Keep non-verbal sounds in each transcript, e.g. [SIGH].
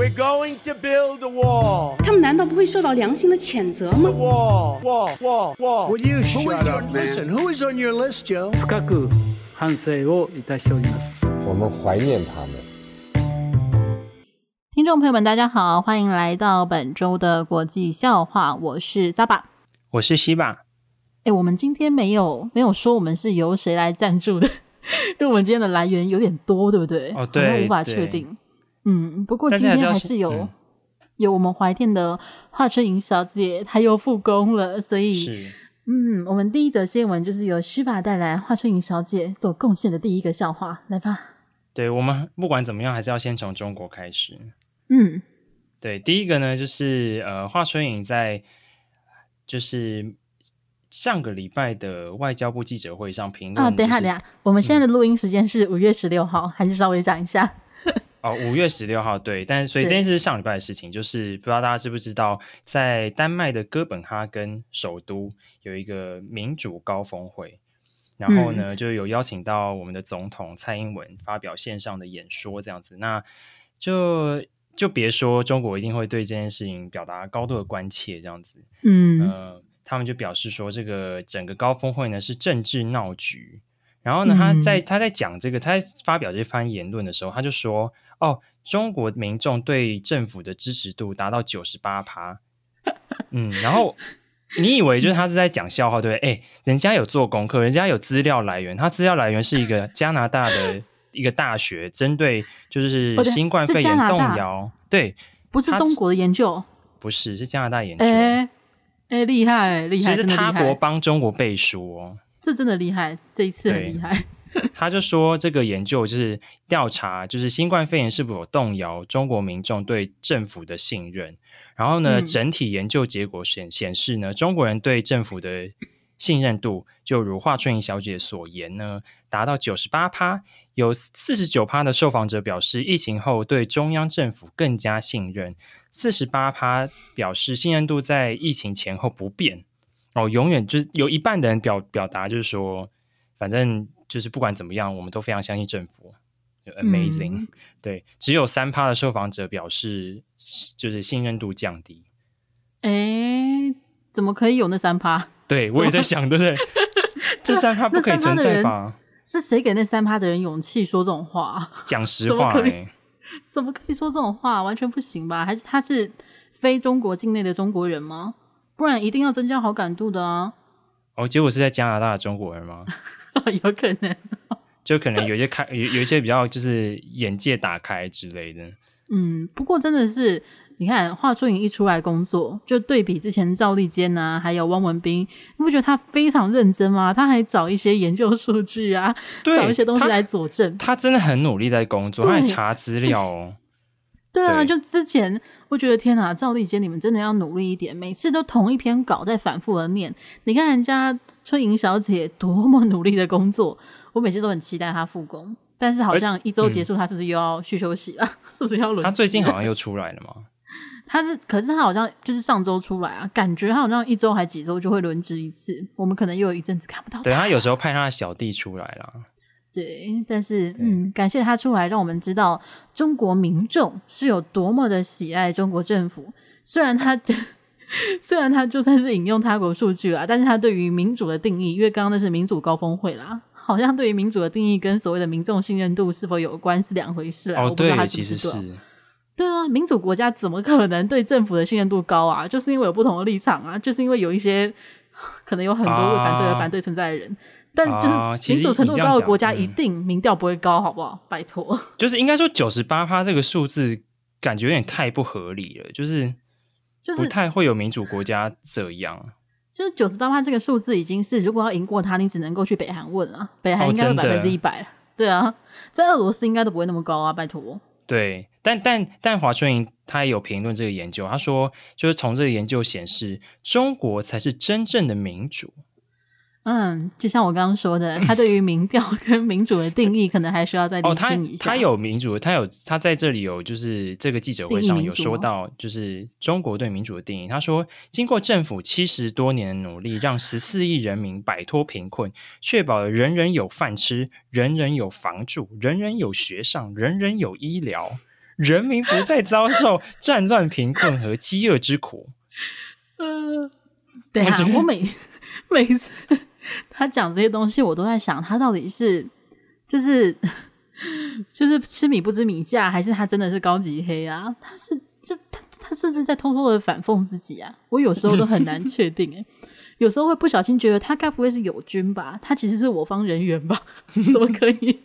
We're going to build a wall. 他们难道不会受到良心的谴责吗 Wall, wall, wall, wall. Would you Who shut is up, on, man? listen, who is on your list, Joe? 深く反省をいたしております。我们怀念他们。听众朋友们，大家好，欢迎来到本周的国际笑话，我是 Saba。我是西巴。哎，我们今天没有没有说我们是由谁来赞助的，因为我们今天的来源有点多，对不对？哦，对，好像无法确定。 嗯，不过今天还是有有我们怀店的华春莹小姐，她又复工了，所以是嗯，我们第一则新闻就是由须把带来华春莹小姐所贡献的第一个笑话，来吧。对，我们不管怎么样，还是要先从中国开始。嗯，对，第一个呢，就是呃，华春莹在就是上个礼拜的外交部记者会上评论、就是、啊，等一下，等一下，我们现在的录音时间是五月十六号，嗯、还是稍微讲一下。哦，五月十六号，对，但所以这件事是上礼拜的事情，就是不知道大家知不知道，在丹麦的哥本哈根首都有一个民主高峰会，然后呢，嗯、就有邀请到我们的总统蔡英文发表线上的演说，这样子，那就就别说中国一定会对这件事情表达高度的关切，这样子，嗯，呃，他们就表示说，这个整个高峰会呢是政治闹局。然后呢，他在他在讲这个，他在发表这番言论的时候，他就说：“哦，中国民众对政府的支持度达到九十八趴。”嗯，然后你以为就是他是在讲笑话，对不对？哎，人家有做功课，人家有资料来源，他资料来源是一个加拿大的一个大学，针对就是新冠肺炎动摇，对，不是中国的研究，不是，是加拿大研究。哎哎，厉害厉害，就是他国帮中国背书哦。这真的厉害，这一次很厉害。[LAUGHS] 他就说，这个研究就是调查，就是新冠肺炎是否动摇中国民众对政府的信任。然后呢，嗯、整体研究结果显显示呢，中国人对政府的信任度，就如华春莹小姐所言呢，达到九十八趴。有四十九趴的受访者表示，疫情后对中央政府更加信任。四十八趴表示信任度在疫情前后不变。哦，永远就是有一半的人表表达就是说，反正就是不管怎么样，我们都非常相信政府，amazing、嗯。对，只有三趴的受访者表示就是信任度降低。哎，怎么可以有那三趴？对，我也在想，对不对？[LAUGHS] 这三趴不可以存在吧？是谁给那三趴的人勇气说这种话？[LAUGHS] 讲实话、欸，哎，怎么可以说这种话？完全不行吧？还是他是非中国境内的中国人吗？不然一定要增加好感度的啊！哦，结果是在加拿大的中国人吗？[LAUGHS] 有可能，就可能有些开 [LAUGHS] 有有一些比较就是眼界打开之类的。嗯，不过真的是，你看华春莹一出来工作，就对比之前赵立坚啊，还有汪文斌，你不觉得他非常认真吗？他还找一些研究数据啊，找一些东西来佐证。他真的很努力在工作，他还查资料哦。对啊，对就之前我觉得天哪，赵丽姐你们真的要努力一点，每次都同一篇稿在反复的念。你看人家春莹小姐多么努力的工作，我每次都很期待她复工。但是好像一周结束，她是不是又要去休息了？嗯、是不是要轮？她最近 [LAUGHS] 好像又出来了吗？她是，可是她好像就是上周出来啊，感觉她好像一周还几周就会轮值一次。我们可能又有一阵子看不到她。对，她有时候派她的小弟出来了。对，但是嗯，感谢他出来，让我们知道中国民众是有多么的喜爱中国政府。虽然他 [LAUGHS] 虽然他就算是引用他国数据啦，但是他对于民主的定义，因为刚刚那是民主高峰会啦，好像对于民主的定义跟所谓的民众信任度是否有关是两回事我不知道他是对，其实是。对啊，民主国家怎么可能对政府的信任度高啊？就是因为有不同的立场啊，就是因为有一些 [LAUGHS] 可能有很多为反对而反对存在的人。啊但就是民主程度高的国家，一定民调不会高，好不好？拜托，[LAUGHS] 就是应该说九十八趴这个数字，感觉有点太不合理了，就是就是不太会有民主国家这样。就是九十八趴这个数字，已经是如果要赢过他，你只能够去北韩问了，北韩应该有百分之一百了。对啊，在俄罗斯应该都不会那么高啊，拜托。对，但但但华春莹他也有评论这个研究，他说就是从这个研究显示，中国才是真正的民主。嗯，就像我刚刚说的，他对于民调跟民主的定义，可能还需要再厘清一下。哦，他他有民主，他有他在这里有就是这个记者会上有说到，就是中国对民主的定义。他说，经过政府七十多年的努力，让十四亿人民摆脱贫困，确保了人人有饭吃，人人有房住，人人有学上，人人有医疗。人民不再遭受战乱、贫困和饥饿之苦。嗯、呃，对啊，我每 [LAUGHS] 每次他讲这些东西，我都在想，他到底是就是 [LAUGHS] 就是吃米不知米价，还是他真的是高级黑啊？他是就他他是不是在偷偷的反讽自己啊？我有时候都很难确定诶。有时候会不小心觉得他该不会是友军吧？他其实是我方人员吧？[LAUGHS] 怎么可以？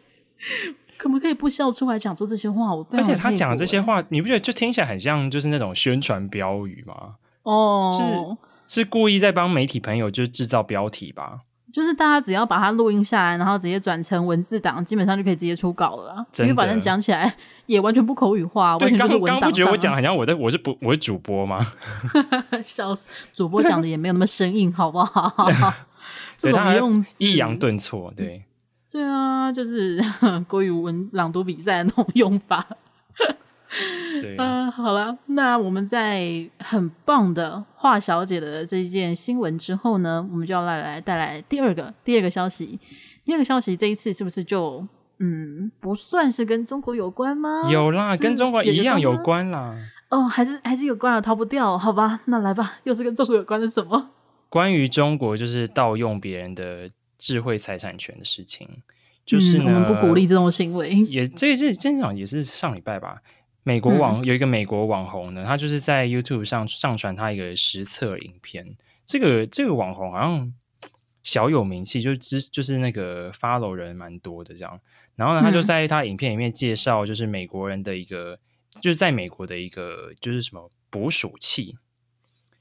可不可以不笑出来讲出这些话？我而且他讲的这些话，你不觉得就听起来很像就是那种宣传标语吗？哦，就是是故意在帮媒体朋友就制造标题吧？就是大家只要把它录音下来，然后直接转成文字档，基本上就可以直接出稿了。因为反正讲起来也完全不口语化，对，完全就是文档。刚刚不觉得我讲好像我在我是不我是主播吗？[LAUGHS] 笑死，主播讲的也没有那么生硬，好不好？[LAUGHS] [LAUGHS] 这种用抑扬顿挫，对对啊，就是国语文朗读比赛的那种用法。[LAUGHS] 对，嗯、呃，好了，那我们在很棒的华小姐的这一件新闻之后呢，我们就要来来带来第二个第二个消息。第二个消息这一次是不是就嗯不算是跟中国有关吗？有啦，跟中国一样有关啦。哦，还是还是有关啊，逃不掉。好吧，那来吧，又是跟中国有关的什么？[LAUGHS] 关于中国就是盗用别人的智慧财产权的事情，就是呢，嗯、我们不鼓励这种行为。也这这真讲也是上礼拜吧。美国网、嗯、有一个美国网红呢，他就是在 YouTube 上上传他一个实测影片。这个这个网红好像小有名气，就只就是那个 follow 人蛮多的这样。然后呢，他就在他影片里面介绍，就是美国人的一个，嗯、就是在美国的一个就是什么捕鼠器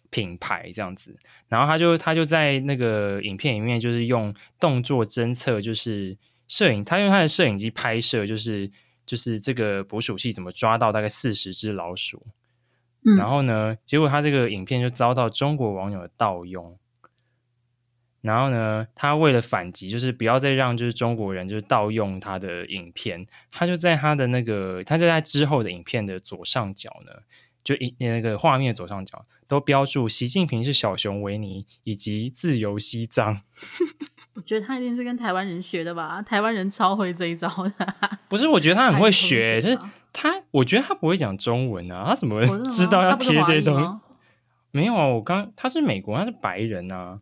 品牌这样子。然后他就他就在那个影片里面，就是用动作侦测，就是摄影，他用他的摄影机拍摄，就是。就是这个捕鼠器怎么抓到大概四十只老鼠，嗯，然后呢，结果他这个影片就遭到中国网友的盗用，然后呢，他为了反击，就是不要再让就是中国人就是盗用他的影片，他就在他的那个，他就在之后的影片的左上角呢，就一那个画面左上角都标注习近平是小熊维尼以及自由西藏。[LAUGHS] 我觉得他一定是跟台湾人学的吧？台湾人超会这一招的。不是，我觉得他 [LAUGHS] 很会学，就是他，我觉得他不会讲中文啊，他怎么知道要贴这些东西？没有啊，我刚他是美国，他是白人啊。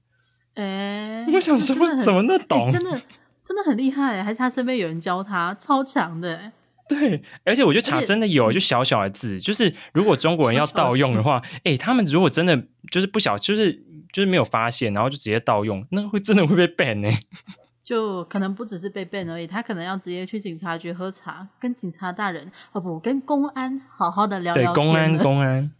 哎、欸，我想说，怎么那懂？欸、真的真的很厉害，还是他身边有人教他，超强的。对，而且我觉得查真的有，就小小的字，就是如果中国人要盗用的话，哎、欸，他们如果真的就是不小，就是。就是没有发现，然后就直接盗用，那会真的会被 ban 呢？[LAUGHS] 就可能不只是被 ban 而已，他可能要直接去警察局喝茶，跟警察大人哦不，跟公安好好的聊聊。对，公安，[LAUGHS] 公安。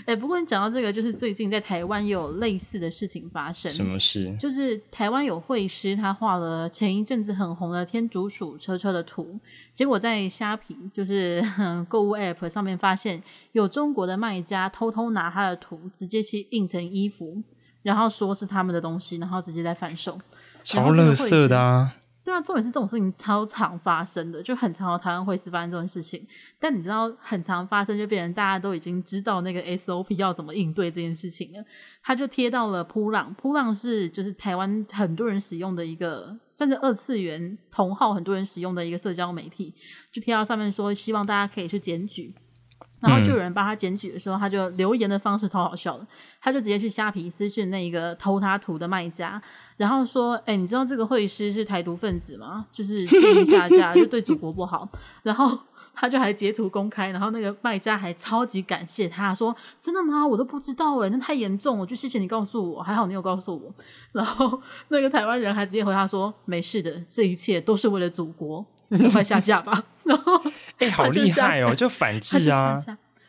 哎、欸，不过你讲到这个，就是最近在台湾有类似的事情发生。什么事？就是台湾有绘师，他画了前一阵子很红的天竺鼠车车的图，结果在虾皮就是 [LAUGHS] 购物 App 上面发现，有中国的卖家偷偷拿他的图，直接去印成衣服，然后说是他们的东西，然后直接在贩售，超垃圾的啊！对啊，重点是这种事情超常发生的，就很常有台湾会师发生这种事情。但你知道，很常发生就变成大家都已经知道那个 SOP 要怎么应对这件事情了。他就贴到了扑浪，扑浪是就是台湾很多人使用的一个，甚至二次元同号很多人使用的一个社交媒体，就贴到上面说希望大家可以去检举。然后就有人帮他检举的时候，他就留言的方式超好笑的，他就直接去虾皮私讯那一个偷他图的卖家，然后说：“哎，你知道这个会师是台独分子吗？就是 [LAUGHS] 建议下架，就对祖国不好。”然后 [LAUGHS] 他就还截图公开，然后那个卖家还超级感谢他，说：“真的吗？我都不知道哎，那太严重，了就谢谢你告诉我，还好你有告诉我。”然后那个台湾人还直接回他说：“没事的，这一切都是为了祖国。”快下架吧！[LAUGHS] 然后，哎、欸，好厉害哦，就反制啊！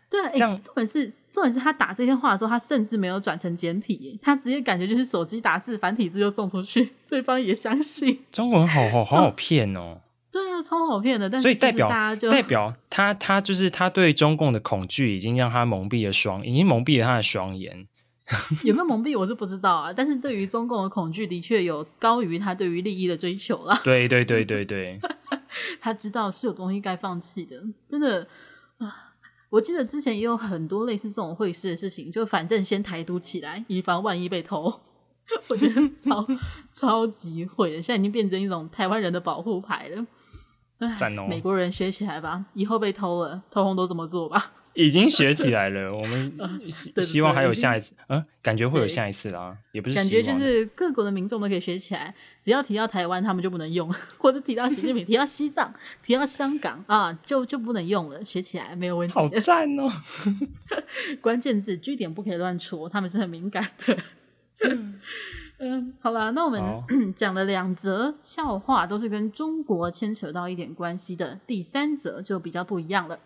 对啊，这样重点是重点是他打这些话的时候，他甚至没有转成简体，他直接感觉就是手机打字繁体字就送出去，对方也相信。中文好好好好骗哦！对啊，超好骗的。但是所以代表大家就代表他他就是他对中共的恐惧已经让他蒙蔽了双，已经蒙蔽了他的双眼。[LAUGHS] 有没有蒙蔽我是不知道啊，但是对于中共的恐惧的确有高于他对于利益的追求啦。对对对对对，[LAUGHS] 他知道是有东西该放弃的，真的啊！我记得之前也有很多类似这种会师的事情，就反正先台独起来，以防万一被偷。[LAUGHS] 我觉得超 [LAUGHS] 超级会的，现在已经变成一种台湾人的保护牌了。赞哦！美国人学起来吧，以后被偷了，偷红都这么做吧。已经学起来了，[LAUGHS] 我们希希望还有下一次，嗯，感觉会有下一次啦，也不是感觉就是各国的民众都可以学起来，只要提到台湾，他们就不能用，[LAUGHS] 或者提到习近平，提到西藏，提到香港啊，就就不能用了，学起来没有问题。好赞哦！[LAUGHS] 关键字据点不可以乱戳，他们是很敏感的。嗯，好啦，那我们 [CLEARS THROAT] 讲了两则笑话，都是跟中国牵扯到一点关系的，第三则就比较不一样了。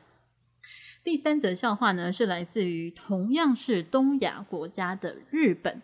第三则笑话呢，是来自于同样是东亚国家的日本。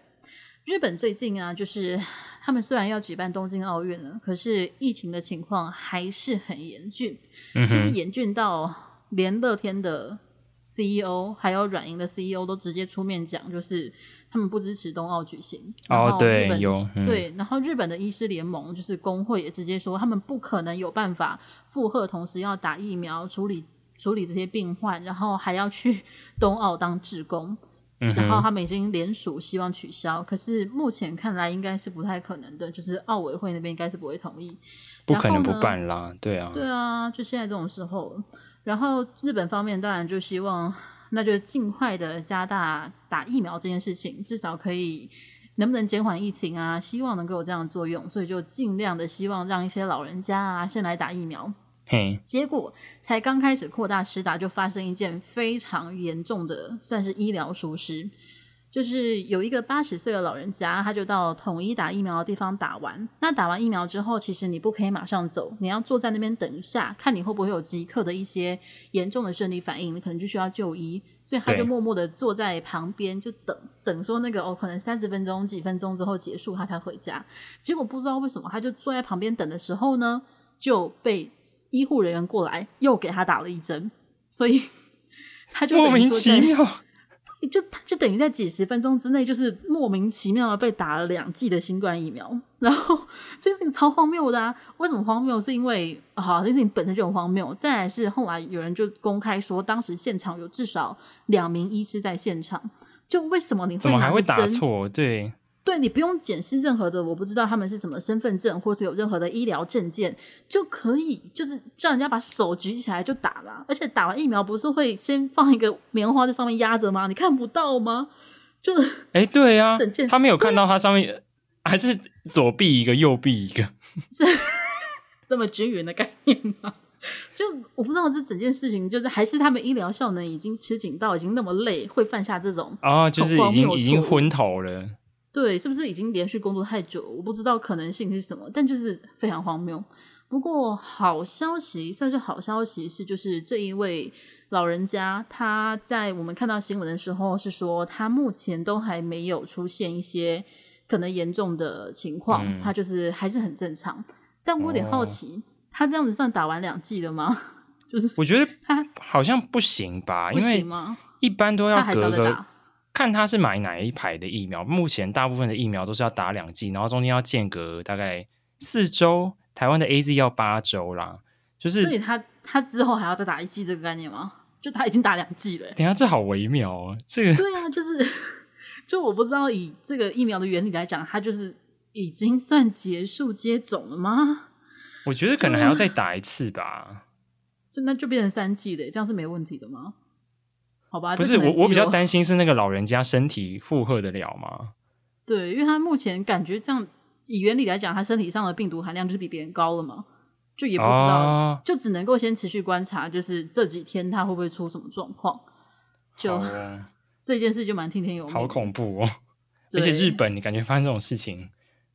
日本最近啊，就是他们虽然要举办东京奥运了，可是疫情的情况还是很严峻，嗯、就是严峻到连乐天的 CEO 还有软银的 CEO 都直接出面讲，就是他们不支持冬奥举行。哦，对，有、嗯、对，然后日本的医师联盟就是工会也直接说，他们不可能有办法负荷，同时要打疫苗处理。处理这些病患，然后还要去 [LAUGHS] 冬奥当志工，嗯、然后他们已经联署希望取消，可是目前看来应该是不太可能的，就是奥委会那边应该是不会同意，不可能不办啦，对啊，对啊，就现在这种时候，然后日本方面当然就希望，那就尽快的加大打疫苗这件事情，至少可以能不能减缓疫情啊，希望能够有这样的作用，所以就尽量的希望让一些老人家啊先来打疫苗。嘿，结果才刚开始扩大施打，就发生一件非常严重的，算是医疗疏失。就是有一个八十岁的老人家，他就到统一打疫苗的地方打完。那打完疫苗之后，其实你不可以马上走，你要坐在那边等一下，看你会不会有即刻的一些严重的生理反应，你可能就需要就医。所以他就默默的坐在旁边，就等等说那个哦，可能三十分钟、几分钟之后结束，他才回家。结果不知道为什么，他就坐在旁边等的时候呢，就被医护人员过来又给他打了一针，所以 [LAUGHS] 他就莫名其妙，就他就等于在几十分钟之内，就是莫名其妙的被打了两剂的新冠疫苗。[LAUGHS] 然后这件事情超荒谬的啊！为什么荒谬？是因为啊，这件事情本身就很荒谬。再来是后来有人就公开说，当时现场有至少两名医师在现场，就为什么你会怎么还会打错？对。对，你不用检视任何的，我不知道他们是什么身份证，或是有任何的医疗证件，就可以就是叫人家把手举起来就打了。而且打完疫苗不是会先放一个棉花在上面压着吗？你看不到吗？就 [LAUGHS] 哎，对呀、啊，他没有看到它上面还是左臂一个，右臂一个，[LAUGHS] 是这么均匀的概念吗？[LAUGHS] 就我不知道这整件事情，就是还是他们医疗效能已经吃紧到已经那么累，会犯下这种啊、哦，就是已经已经昏头了。对，是不是已经连续工作太久？我不知道可能性是什么，但就是非常荒谬。不过好消息算是好消息，是就是这一位老人家，他在我们看到新闻的时候是说，他目前都还没有出现一些可能严重的情况，嗯、他就是还是很正常。但我有点好奇，哦、他这样子算打完两剂了吗？[LAUGHS] 就是我觉得他好像不行吧？因为一般都要隔个。看他是买哪一排的疫苗，目前大部分的疫苗都是要打两剂，然后中间要间隔大概四周。台湾的 AZ 要八周啦，就是。所以他他之后还要再打一剂这个概念吗？就他已经打两剂了。等下，这好微妙哦，这个。对啊，就是，[LAUGHS] 就我不知道以这个疫苗的原理来讲，它就是已经算结束接种了吗？我觉得可能还要再打一次吧。就那就变成三剂的，这样是没问题的吗？好吧，不是我，我比较担心是那个老人家身体负荷得了吗？[LAUGHS] 对，因为他目前感觉这样，以原理来讲，他身体上的病毒含量就是比别人高了嘛，就也不知道，哦、就只能够先持续观察，就是这几天他会不会出什么状况。就、哦、[LAUGHS] 这件事就蛮听天由命，好恐怖哦！[LAUGHS] 而且日本，你感觉发生这种事情，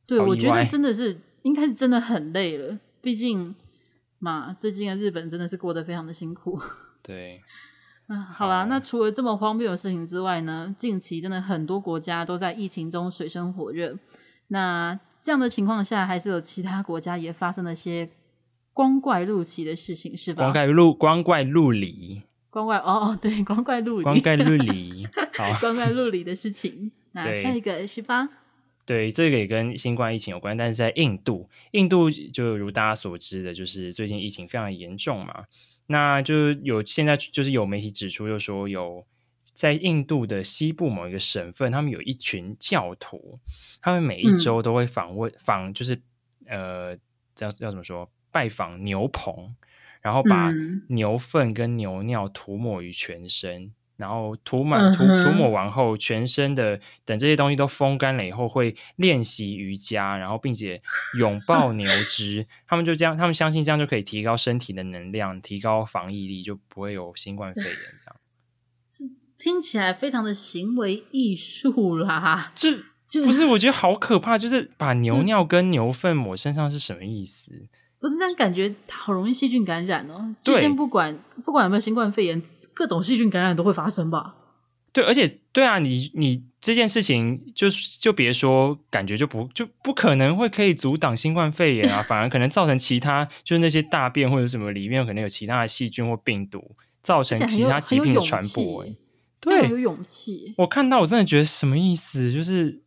对，我觉得真的是应该是真的很累了，毕竟嘛，最近的日本真的是过得非常的辛苦。对。嗯，好啦，那除了这么荒谬的事情之外呢，近期真的很多国家都在疫情中水深火热。那这样的情况下，还是有其他国家也发生了些光怪陆奇的事情，是吧？光怪陆光怪陆离，光怪哦哦，对，光怪陆离，光怪陆离，[LAUGHS] 好，光怪陆离的事情。那下一个是吧？对，这个也跟新冠疫情有关，但是在印度，印度就如大家所知的，就是最近疫情非常严重嘛。那就是有现在就是有媒体指出，就说有在印度的西部某一个省份，他们有一群教徒，他们每一周都会访问访，就是呃，要要怎么说，拜访牛棚，然后把牛粪跟牛尿涂抹于全身。嗯然后涂满涂涂抹完后，全身的等这些东西都风干了以后，会练习瑜伽，然后并且拥抱牛 [LAUGHS] 只。他们就这样，他们相信这样就可以提高身体的能量，提高防疫力，就不会有新冠肺炎。这样，[LAUGHS] 听起来非常的行为艺术啦。就就不是，我觉得好可怕，就是把牛尿跟牛粪抹身上是什么意思？不是这样，感觉好容易细菌感染哦。就先不管不管有没有新冠肺炎，各种细菌感染都会发生吧？对，而且对啊，你你这件事情就就别说，感觉就不就不可能会可以阻挡新冠肺炎啊，[LAUGHS] 反而可能造成其他，就是那些大便或者什么里面可能有其他的细菌或病毒，造成其他疾病的传播。对，有勇气。我看到我真的觉得什么意思？就是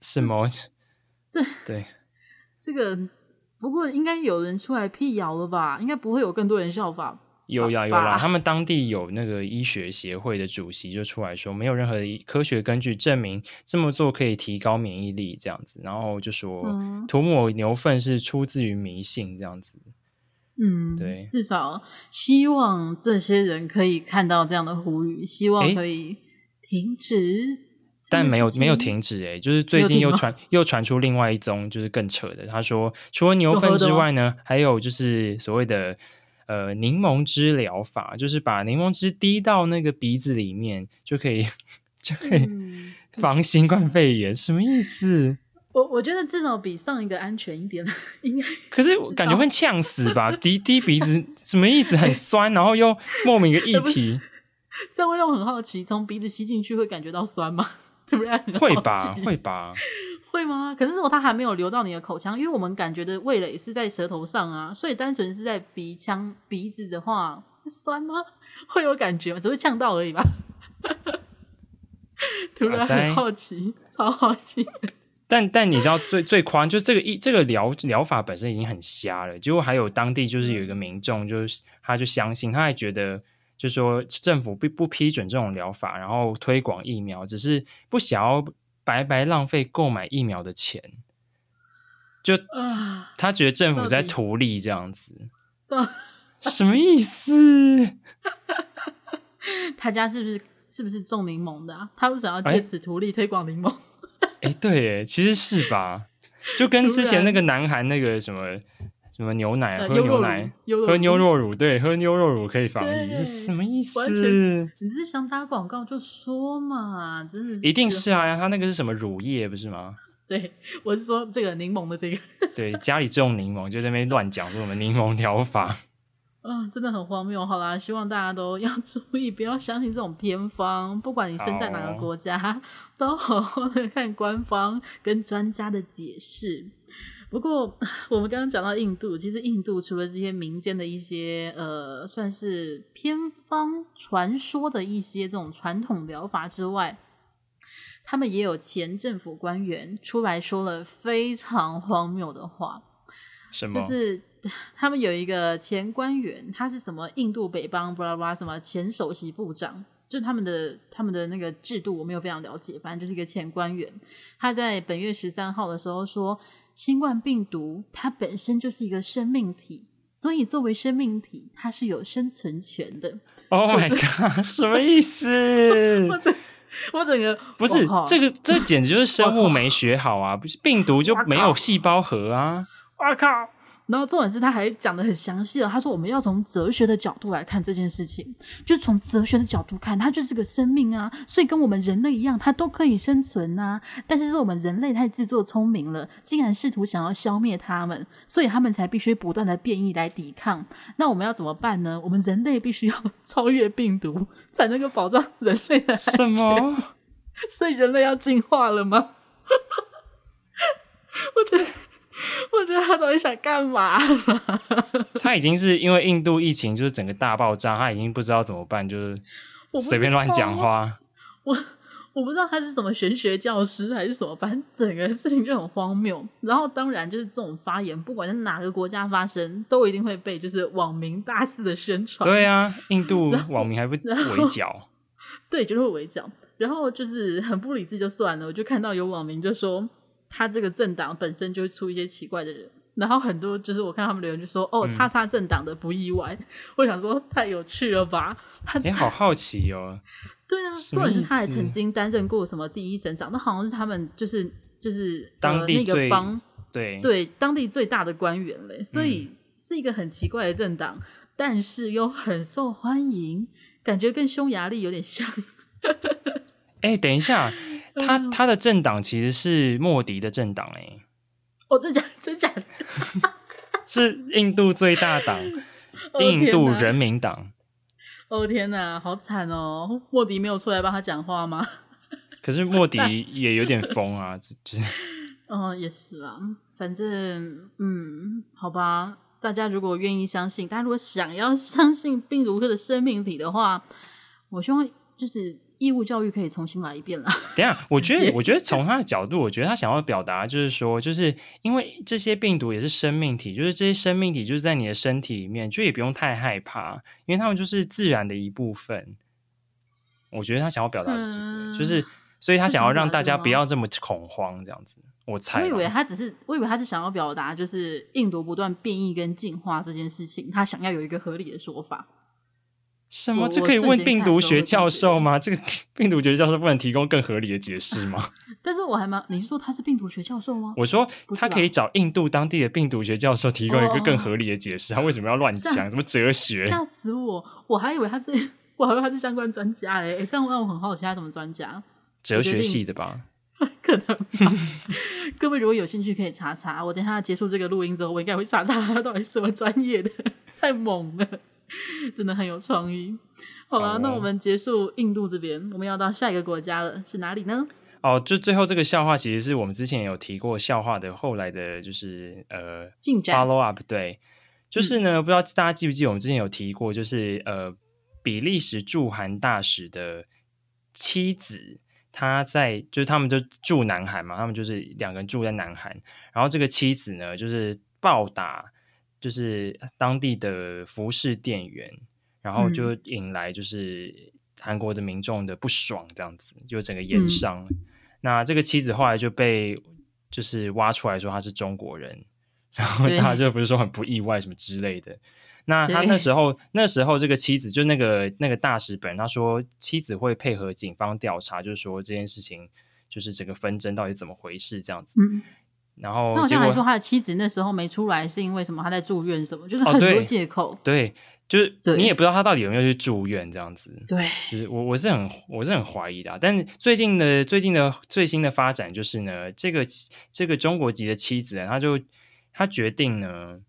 什么？[LAUGHS] 对对，这个。不过应该有人出来辟谣了吧？应该不会有更多人效仿。有呀有啦，他们当地有那个医学协会的主席就出来说，没有任何科学根据证明这么做可以提高免疫力这样子，然后就说涂抹牛粪是出自于迷信这样子。嗯，对，至少希望这些人可以看到这样的呼吁，希望可以停止。但没有没有停止诶、欸，就是最近又传又传出另外一宗，就是更扯的。他说，除了牛粪之外呢，还有就是所谓的呃柠檬汁疗法，就是把柠檬汁滴到那个鼻子里面，就可以就可以防新冠肺炎。嗯、什么意思？[LAUGHS] 我我觉得至少比上一个安全一点，应该。[LAUGHS] 可是感觉会呛死吧？滴滴鼻子什么意思？很酸，然后又莫名的液体，[LAUGHS] 这样会让我很好奇，从鼻子吸进去会感觉到酸吗？会吧，会吧，[LAUGHS] 会吗？可是如果它还没有流到你的口腔，因为我们感觉的味蕾是在舌头上啊，所以单纯是在鼻腔、鼻子的话，酸吗？[LAUGHS] 会有感觉吗？只会呛到而已吧。[LAUGHS] 突然很好奇，超好奇。但但你知道最最夸，就这个一这个疗疗法本身已经很瞎了，结果还有当地就是有一个民众，就是他就相信，他还觉得。就说政府不不批准这种疗法，然后推广疫苗，只是不想要白白浪费购买疫苗的钱。就他觉得政府在图利这样子，什么意思？[LAUGHS] 他家是不是是不是种柠檬的啊？他不想要借此图利推广柠檬？[LAUGHS] 哎、欸，对，其实是吧？就跟之前那个南韩那个什么。什么牛奶？喝牛奶，喝牛肉乳，对，喝牛肉乳可以防疫，是什么意思？你是想打广告就说嘛，真的是，一定是啊，他那个是什么乳液不是吗？[LAUGHS] 对，我是说这个柠檬的这个，对，家里种柠檬就在那边乱讲说什么柠檬疗法，[LAUGHS] 啊、哦，真的很荒谬。好啦，希望大家都要注意，不要相信这种偏方，不管你身在哪个国家，好都好好的看官方跟专家的解释。不过，我们刚刚讲到印度，其实印度除了这些民间的一些呃，算是偏方传说的一些这种传统疗法之外，他们也有前政府官员出来说了非常荒谬的话。什么？就是他们有一个前官员，他是什么印度北邦巴拉巴拉什么前首席部长，就他们的他们的那个制度我没有非常了解，反正就是一个前官员。他在本月十三号的时候说。新冠病毒它本身就是一个生命体，所以作为生命体，它是有生存权的。Oh my [LAUGHS] god，什么意思？[LAUGHS] 我整我整个 [LAUGHS] 不是这个，这简直就是生物没学好啊！不是病毒就没有细胞核啊！我靠！然后重点是他还讲的很详细了。他说我们要从哲学的角度来看这件事情，就从哲学的角度看，它就是个生命啊，所以跟我们人类一样，它都可以生存啊。但是是我们人类太自作聪明了，竟然试图想要消灭他们，所以他们才必须不断的变异来抵抗。那我们要怎么办呢？我们人类必须要 [LAUGHS] 超越病毒，才能够保障人类的安全。什么？[LAUGHS] 所以人类要进化了吗？[LAUGHS] 我觉得。我觉得他到底想干嘛？[LAUGHS] 他已经是因为印度疫情就是整个大爆炸，他已经不知道怎么办，就是随便乱讲话。我我不知道他是什么玄学教师还是什么，反正整个事情就很荒谬。然后当然就是这种发言，不管在哪个国家发生，都一定会被就是网民大肆的宣传。对啊，印度 [LAUGHS] 网民还会围剿，[LAUGHS] 对，就是会围剿。然后就是很不理智就算了，我就看到有网民就说。他这个政党本身就会出一些奇怪的人然后很多就是我看他们留言就说：“哦，叉叉政党的不意外。嗯”我想说太有趣了吧？你、欸、好好奇哦。[LAUGHS] 对啊，重点是他还曾经担任过什么第一省长，那好像是他们就是就是当地、呃、那个帮对对当地最大的官员嘞，所以是一个很奇怪的政党，嗯、但是又很受欢迎，感觉跟匈牙利有点像。哎、欸，等一下，他他的政党其实是莫迪的政党哎。哦，真假真假的，[LAUGHS] 是印度最大党，印度人民党。哦天哪，好惨哦！莫迪没有出来帮他讲话吗？[LAUGHS] 可是莫迪也有点疯啊，就 [LAUGHS] 是。哦，也是啊，反正嗯，好吧，大家如果愿意相信，大家如果想要相信病毒的生命体的话，我希望就是。义务教育可以重新来一遍了。[LAUGHS] 等下，[LAUGHS] 我觉得，我觉得从他的角度，我觉得他想要表达就是说，就是因为这些病毒也是生命体，就是这些生命体就是在你的身体里面，就也不用太害怕，因为他们就是自然的一部分。我觉得他想要表达这个，嗯、就是所以他想要让大家不要这么恐慌，这样子。我猜，我以为他只是，我以为他是想要表达，就是病毒不断变异跟进化这件事情，他想要有一个合理的说法。什么？这可以问病毒学教授吗？这个 [LAUGHS] 病毒学教授不能提供更合理的解释吗？[LAUGHS] 但是我还蛮……你是说他是病毒学教授吗？我说他可以找印度当地的病毒学教授提供一个更合理的解释。他为什么要乱讲？什么哲学？吓死我！我还以为他是，我还以为他是相关专家嘞。哎，这样让我很好奇，他什么专家？哲学系的吧？[LAUGHS] 可能吧。各位如果有兴趣，可以查查。我等下结束这个录音之后，我应该会查查他到底是什么专业的。太猛了！[LAUGHS] 真的很有创意。好了，那我们结束印度这边，我们要到下一个国家了，是哪里呢？哦，就最后这个笑话，其实是我们之前有提过笑话的，后来的就是呃进展 follow up。对，就是呢，嗯、不知道大家记不记得，我们之前有提过，就是呃比利时驻韩大使的妻子，他在就是他们就住南韩嘛，他们就是两个人住在南韩，然后这个妻子呢，就是暴打。就是当地的服饰店员，然后就引来就是韩国的民众的不爽，这样子就整个炎上。嗯、那这个妻子后来就被就是挖出来说她是中国人，然后大家就不是说很不意外什么之类的。那他那时候那时候这个妻子就那个那个大使本人他说妻子会配合警方调查，就是说这件事情就是整个纷争到底怎么回事这样子。嗯然后他好像还说他的妻子那时候没出来是因为什么？他在住院什么？就是很多借口。哦、对，对，就是你也不知道他到底有没有去住院这样子。对，就是我我是很我是很怀疑的、啊。但是最近的最近的最新的发展就是呢，这个这个中国籍的妻子呢，他就他决定呢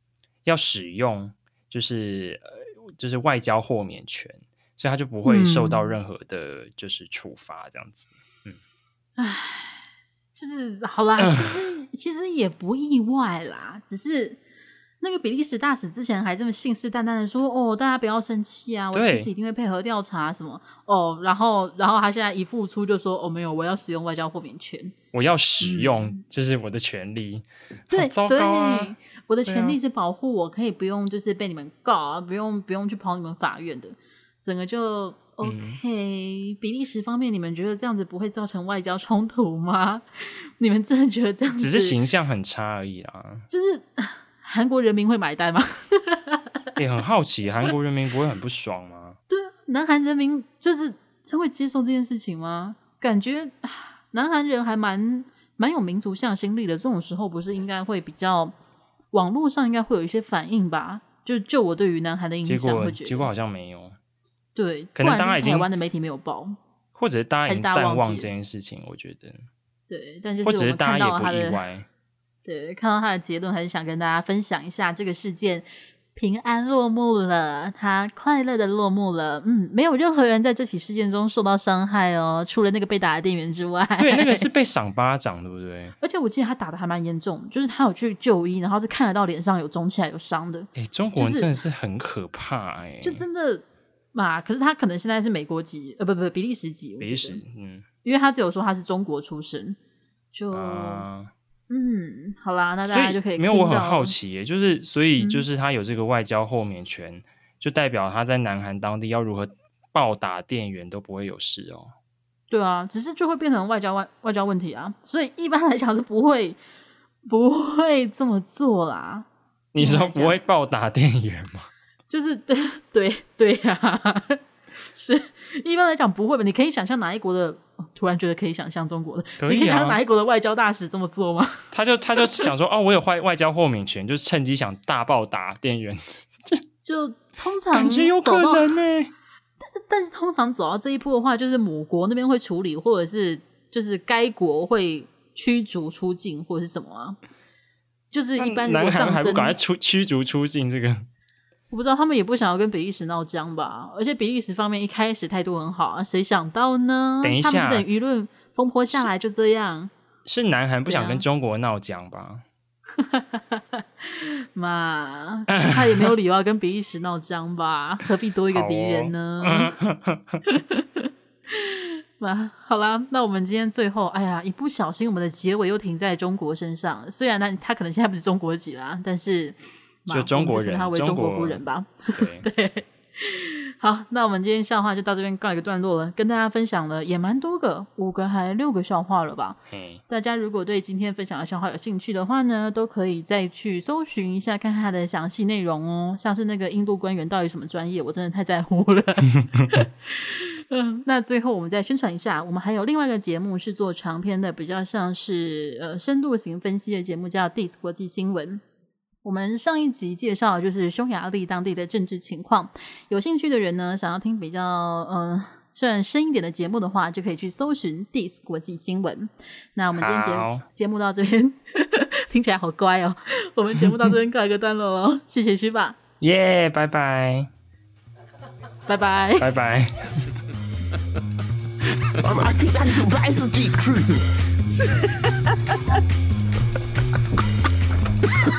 要使用就是呃就是外交豁免权，所以他就不会受到任何的就是处罚这样子。嗯，唉，就是好啦，其实。其实也不意外啦，只是那个比利时大使之前还这么信誓旦旦的说：“哦，大家不要生气啊，我妻子一定会配合调查什么。”哦，然后，然后他现在一复出就说：“哦，没有，我要使用外交豁免权，我要使用，这、嗯、是我的权利。对”糟糕啊、对，我的权利是保护我，可以不用就是被你们告啊，不用不用去跑你们法院的，整个就。OK，比利时方面，你们觉得这样子不会造成外交冲突吗？[LAUGHS] 你们真的觉得这样子只是形象很差而已啊？就是 [SIGHS] 韩国人民会买单吗？也、欸、很好奇，韩国人民不会很不爽吗？[LAUGHS] 对，南韩人民就是真会接受这件事情吗？感觉 [SIGHS] 南韩人还蛮蛮有民族向心力的，这种时候不是应该会比较网络上应该会有一些反应吧？就就我对于南韩的印象，会觉得结果好像没有。对，可能大家已经台湾的媒体没有报，或者是大家已经淡忘这件事情。我觉得，对，但就是我们看到他的，对，看到他的结论，还是想跟大家分享一下这个事件平安落幕了，他快乐的落幕了。嗯，没有任何人在这起事件中受到伤害哦，除了那个被打的店员之外。对，那个是 [LAUGHS] 被赏巴掌，对不对？而且我记得他打的还蛮严重，就是他有去就医，然后是看得到脸上有肿起来、有伤的。哎、欸，中国人真的是很可怕哎、欸，就真的。嘛，可是他可能现在是美国籍，呃，不不，比利时籍。比利时，嗯，因为他只有说他是中国出生，就，呃、嗯，好啦，那大家就可以。没有，我很好奇耶，就是所以就是他有这个外交豁免权，嗯、就代表他在南韩当地要如何暴打店员都不会有事哦。对啊，只是就会变成外交外外交问题啊，所以一般来讲是不会不会这么做啦。你说不会暴打店员吗？就是 [LAUGHS] 对对对呀、啊，是一般来讲不会吧？你可以想象哪一国的？突然觉得可以想象中国的，可以啊、你可以想象哪一国的外交大使这么做吗？[LAUGHS] 他就他就想说，哦，我有外外交豁免权，就趁机想大暴打店员。[LAUGHS] 就就通常感觉有可能呢、欸，但是但是通常走到这一步的话，就是母国那边会处理，或者是就是该国会驱逐出境，或者是什么啊？就是一般南韩还不赶快出驱逐出境这个。我不知道他们也不想要跟比利时闹僵吧？而且比利时方面一开始态度很好啊，谁想到呢？等一下，他们等舆论风波下来就这样。是，是南韩不想跟中国闹僵吧？[LAUGHS] 嘛，他也没有理由要跟比利时闹僵吧？[LAUGHS] 何必多一个敌人呢？嘛，[LAUGHS] 好啦，那我们今天最后，哎呀，一不小心我们的结尾又停在中国身上。虽然他他可能现在不是中国籍啦，但是。就中国人，他为中国夫人吧。对，[LAUGHS] 对，[LAUGHS] 好，那我们今天笑话就到这边告一个段落了。跟大家分享了也蛮多个，五个还六个笑话了吧？嘿大家如果对今天分享的笑话有兴趣的话呢，都可以再去搜寻一下，看看它的详细内容哦。像是那个印度官员到底什么专业，我真的太在乎了。[LAUGHS] 嗯，那最后我们再宣传一下，我们还有另外一个节目是做长篇的，比较像是呃深度型分析的节目，叫《This 国际新闻》。我们上一集介绍就是匈牙利当地的政治情况，有兴趣的人呢，想要听比较呃算深一点的节目的话，就可以去搜寻 This 国际新闻。那我们今天节好节目到这边，[LAUGHS] 听起来好乖哦。我们节目到这边告一个段落喽，谢谢徐爸，[LAUGHS] 耶，拜拜，拜拜，拜拜。I think that is a, that is a deep truth.